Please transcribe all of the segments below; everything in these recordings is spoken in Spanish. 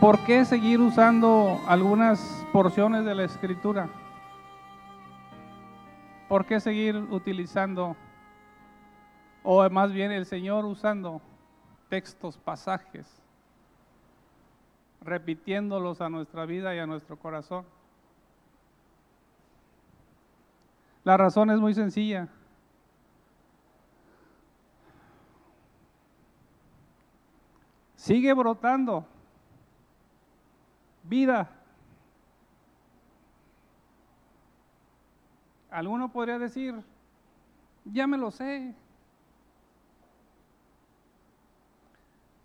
¿por qué seguir usando algunas porciones de la escritura? ¿Por qué seguir utilizando, o más bien el Señor usando textos, pasajes, repitiéndolos a nuestra vida y a nuestro corazón? La razón es muy sencilla. Sigue brotando vida. Alguno podría decir, ya me lo sé.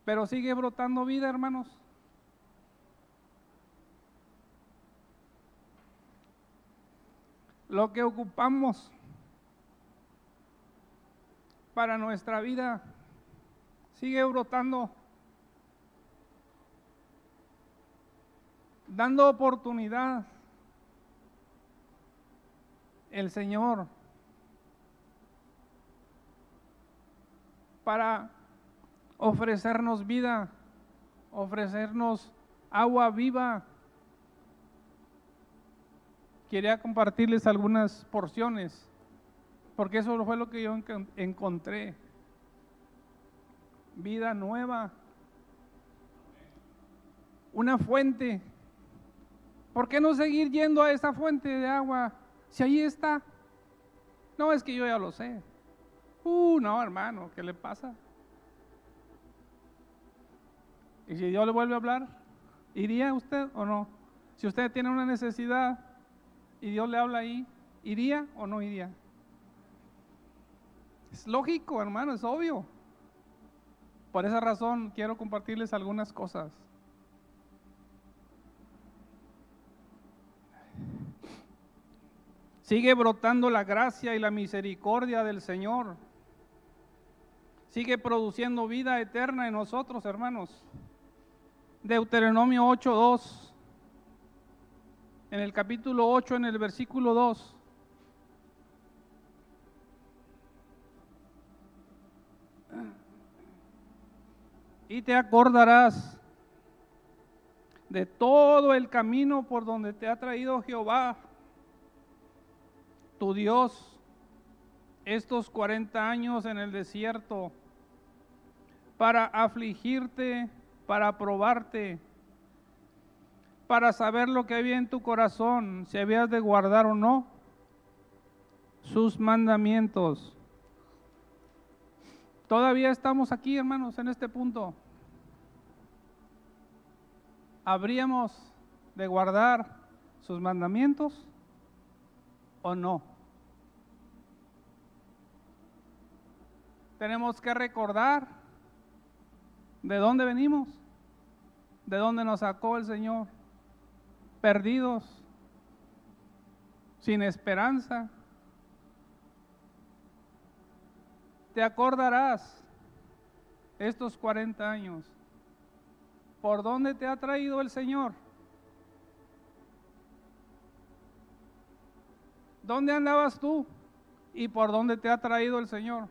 Pero sigue brotando vida, hermanos. Lo que ocupamos para nuestra vida sigue brotando. Dando oportunidad el Señor para ofrecernos vida, ofrecernos agua viva. Quería compartirles algunas porciones, porque eso fue lo que yo encontré. Vida nueva, una fuente ¿Por qué no seguir yendo a esa fuente de agua si ahí está? No, es que yo ya lo sé. Uh, no, hermano, ¿qué le pasa? ¿Y si Dios le vuelve a hablar? ¿Iría usted o no? Si usted tiene una necesidad y Dios le habla ahí, ¿iría o no iría? Es lógico, hermano, es obvio. Por esa razón quiero compartirles algunas cosas. Sigue brotando la gracia y la misericordia del Señor. Sigue produciendo vida eterna en nosotros, hermanos. Deuteronomio 8.2. En el capítulo 8, en el versículo 2. Y te acordarás de todo el camino por donde te ha traído Jehová tu Dios estos 40 años en el desierto para afligirte, para probarte, para saber lo que había en tu corazón, si habías de guardar o no sus mandamientos. Todavía estamos aquí, hermanos, en este punto. ¿Habríamos de guardar sus mandamientos? O no. Tenemos que recordar de dónde venimos, de dónde nos sacó el Señor, perdidos, sin esperanza. Te acordarás estos 40 años, por dónde te ha traído el Señor. ¿Dónde andabas tú? ¿Y por dónde te ha traído el Señor?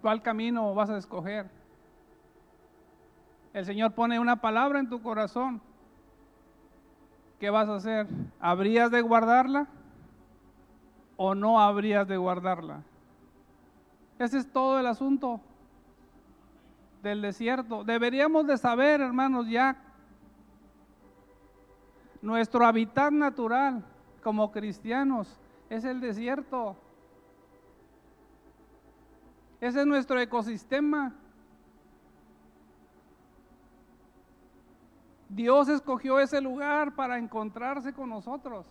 ¿Cuál camino vas a escoger? El Señor pone una palabra en tu corazón. ¿Qué vas a hacer? ¿Habrías de guardarla o no habrías de guardarla? Ese es todo el asunto del desierto. Deberíamos de saber, hermanos, ya nuestro hábitat natural como cristianos es el desierto. Ese es nuestro ecosistema. Dios escogió ese lugar para encontrarse con nosotros.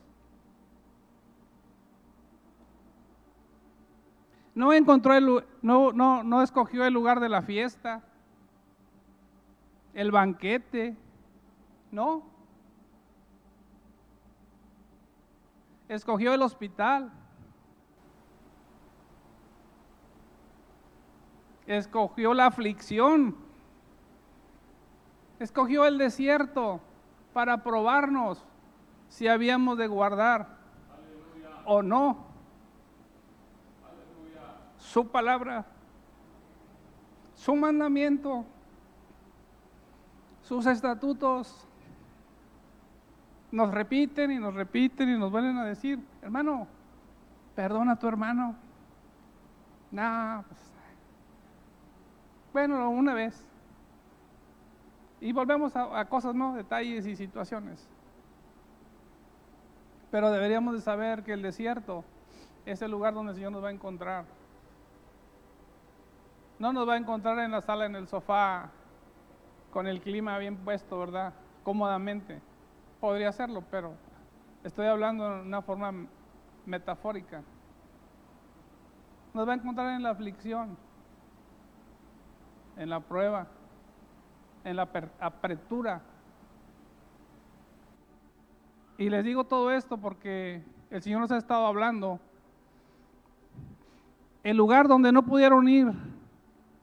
No encontró el, no, no, no escogió el lugar de la fiesta, el banquete, no. Escogió el hospital, escogió la aflicción, escogió el desierto para probarnos si habíamos de guardar o no. Su palabra, su mandamiento, sus estatutos, nos repiten y nos repiten y nos vuelven a decir, hermano, perdona a tu hermano. Nah, pues, bueno, una vez. Y volvemos a, a, cosas, ¿no? Detalles y situaciones. Pero deberíamos de saber que el desierto es el lugar donde el Señor nos va a encontrar. No nos va a encontrar en la sala, en el sofá, con el clima bien puesto, ¿verdad? Cómodamente. Podría hacerlo, pero estoy hablando de una forma metafórica. Nos va a encontrar en la aflicción, en la prueba, en la apertura. Y les digo todo esto porque el Señor nos ha estado hablando. El lugar donde no pudieron ir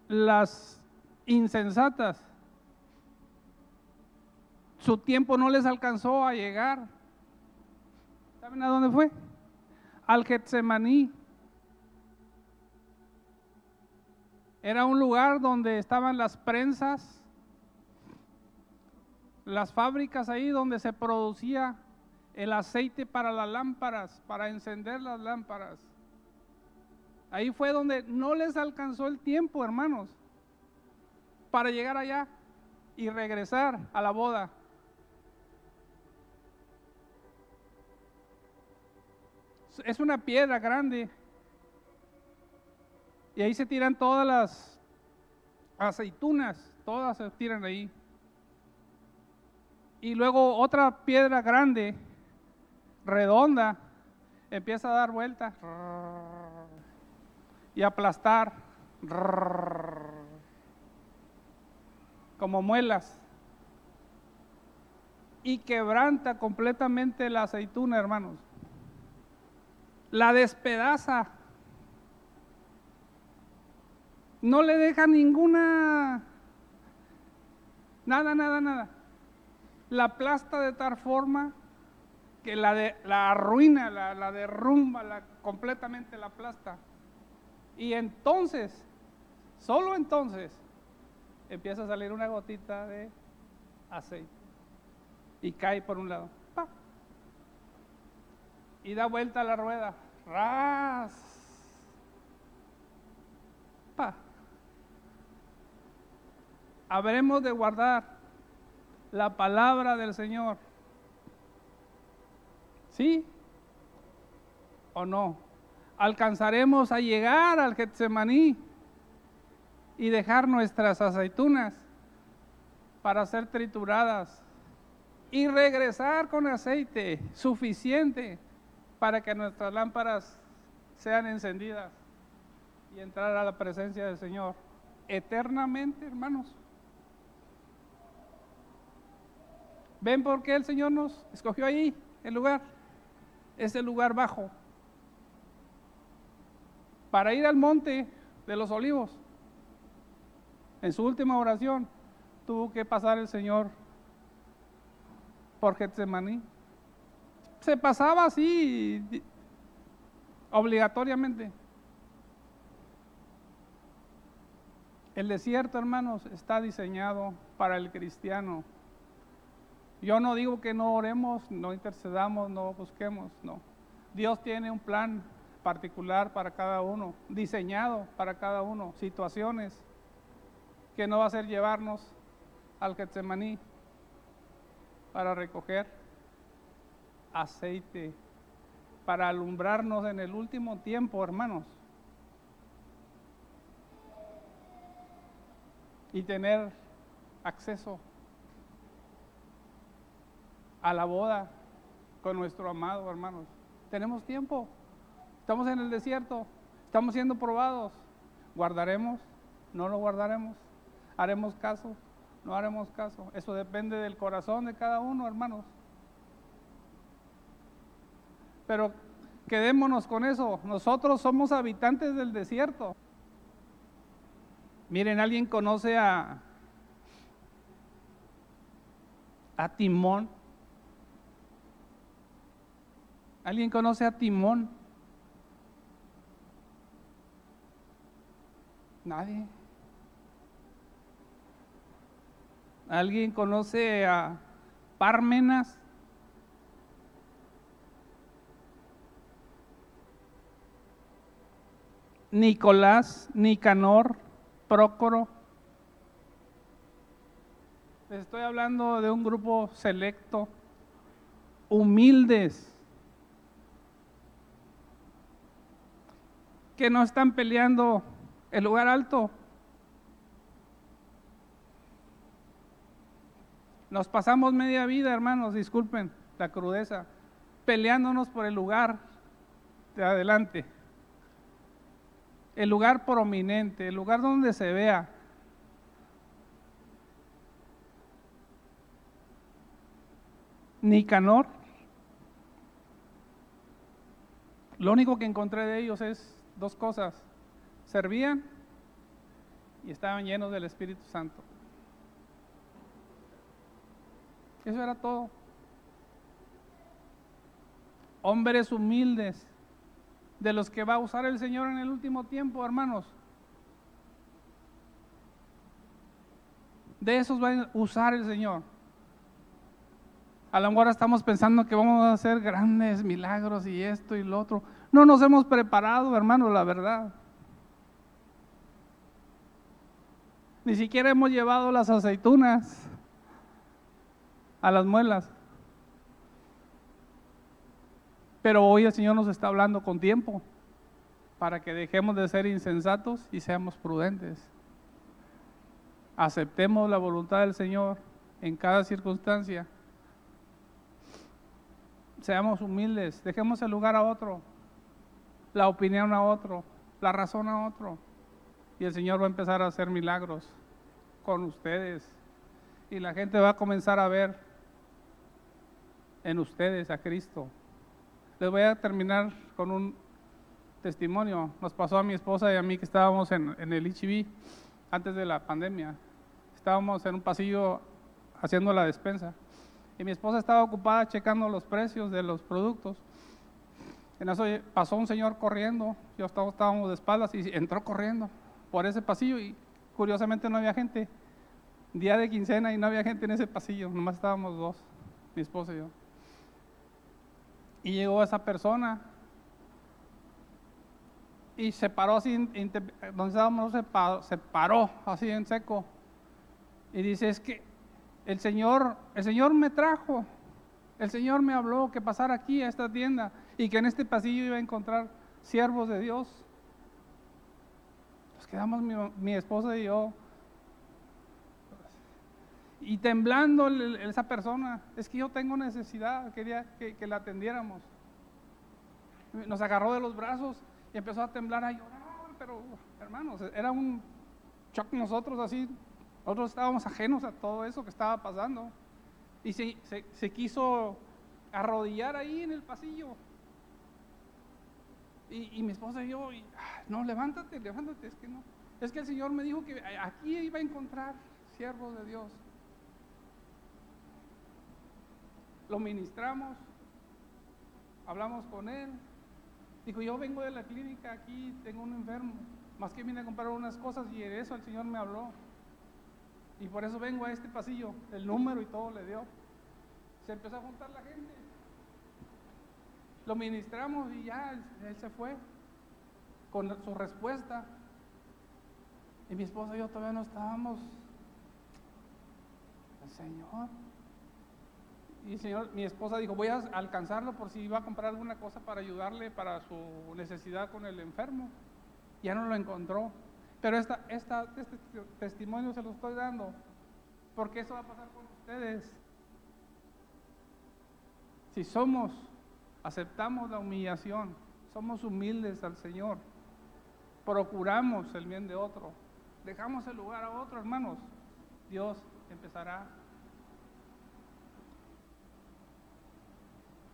las insensatas, su tiempo no les alcanzó a llegar. ¿Saben a dónde fue? Al Getsemaní. Era un lugar donde estaban las prensas, las fábricas ahí donde se producía el aceite para las lámparas, para encender las lámparas. Ahí fue donde no les alcanzó el tiempo, hermanos, para llegar allá y regresar a la boda. Es una piedra grande y ahí se tiran todas las aceitunas, todas se tiran ahí. Y luego otra piedra grande, redonda, empieza a dar vueltas y aplastar como muelas y quebranta completamente la aceituna, hermanos. La despedaza no le deja ninguna, nada, nada, nada. La aplasta de tal forma que la, de, la arruina, la, la derrumba, la, completamente la aplasta. Y entonces, solo entonces, empieza a salir una gotita de aceite y cae por un lado. Y da vuelta la rueda. ¡Ras! ¡Pa! habremos de guardar la palabra del Señor. ¿Sí? ¿O no? Alcanzaremos a llegar al Getsemaní y dejar nuestras aceitunas para ser trituradas y regresar con aceite suficiente para que nuestras lámparas sean encendidas y entrar a la presencia del Señor eternamente, hermanos. ¿Ven por qué el Señor nos escogió ahí, el lugar? Ese lugar bajo. Para ir al monte de los olivos. En su última oración tuvo que pasar el Señor por Getsemaní. Se pasaba así obligatoriamente. El desierto, hermanos, está diseñado para el cristiano yo no digo que no oremos, no intercedamos, no busquemos, no. Dios tiene un plan particular para cada uno, diseñado para cada uno, situaciones que no va a ser llevarnos al Getsemaní para recoger aceite, para alumbrarnos en el último tiempo, hermanos. Y tener acceso a la boda con nuestro amado, hermanos. Tenemos tiempo. Estamos en el desierto. Estamos siendo probados. ¿Guardaremos? ¿No lo guardaremos? ¿Haremos caso? ¿No haremos caso? Eso depende del corazón de cada uno, hermanos. Pero quedémonos con eso. Nosotros somos habitantes del desierto. Miren, ¿alguien conoce a, a Timón? ¿Alguien conoce a Timón? Nadie. ¿Alguien conoce a Pármenas? Nicolás, Nicanor, Prócoro. Les estoy hablando de un grupo selecto, humildes, que no están peleando el lugar alto. Nos pasamos media vida, hermanos, disculpen la crudeza, peleándonos por el lugar de adelante, el lugar prominente, el lugar donde se vea. Nicanor, lo único que encontré de ellos es dos cosas. Servían y estaban llenos del Espíritu Santo. Eso era todo. Hombres humildes, de los que va a usar el Señor en el último tiempo, hermanos. De esos va a usar el Señor. A lo mejor estamos pensando que vamos a hacer grandes milagros y esto y lo otro. No nos hemos preparado, hermano, la verdad. Ni siquiera hemos llevado las aceitunas a las muelas. Pero hoy el Señor nos está hablando con tiempo para que dejemos de ser insensatos y seamos prudentes. Aceptemos la voluntad del Señor en cada circunstancia. Seamos humildes, dejemos el lugar a otro la opinión a otro, la razón a otro. Y el Señor va a empezar a hacer milagros con ustedes. Y la gente va a comenzar a ver en ustedes a Cristo. Les voy a terminar con un testimonio. Nos pasó a mi esposa y a mí que estábamos en, en el ICB antes de la pandemia. Estábamos en un pasillo haciendo la despensa. Y mi esposa estaba ocupada checando los precios de los productos. En eso pasó un señor corriendo, yo estábamos de espaldas y entró corriendo por ese pasillo y curiosamente no había gente. Día de quincena y no había gente en ese pasillo, nomás estábamos dos, mi esposa y yo. Y llegó esa persona y se paró así, donde estábamos se paró, se paró así en seco y dice, es que el Señor, el Señor me trajo, el Señor me habló que pasara aquí a esta tienda y que en este pasillo iba a encontrar siervos de Dios. Nos quedamos mi, esposa y yo. Y temblando esa persona, es que yo tengo necesidad, quería que, la atendiéramos. Nos agarró de los brazos y empezó a temblar, a llorar, pero hermanos, era un shock nosotros así, nosotros estábamos ajenos a todo eso que estaba pasando. Y se, se quiso arrodillar ahí en el pasillo. Y, mi esposa y yo, ah, no, levántate, levántate, es que no. Es que el Señor me dijo que aquí iba a encontrar siervos de Dios. Lo ministramos, hablamos con él. Dijo, yo vengo de la clínica aquí, tengo un enfermo, más que vine a comprar unas cosas y en eso el Señor me habló. Y por eso vengo a este pasillo, el número y todo le dio. Se empezó a juntar la gente. Lo ministramos y ya él, se fue con su respuesta. Y mi esposa y yo todavía no estábamos. El Señor. Y Señor, mi esposa dijo, voy a alcanzarlo por si iba a comprar alguna cosa para ayudarle para su necesidad con el enfermo. Ya no lo encontró. Pero esta, este testimonio se lo estoy dando porque eso va a pasar con ustedes. Si somos aceptamos la humillación, somos humildes al Señor, procuramos el bien de otro, dejamos el lugar a otro, hermanos, Dios empezará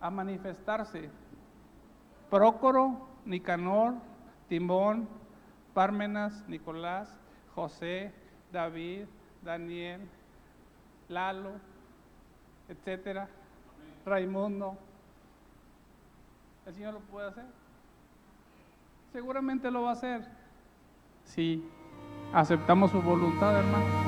a manifestarse. Prócoro, Nicanor, Timón, Pármenas, Nicolás, José, David, Daniel, Lalo, etcétera, Raimundo, ¿El Señor lo puede hacer? Seguramente lo va a hacer. Si aceptamos su voluntad, hermano.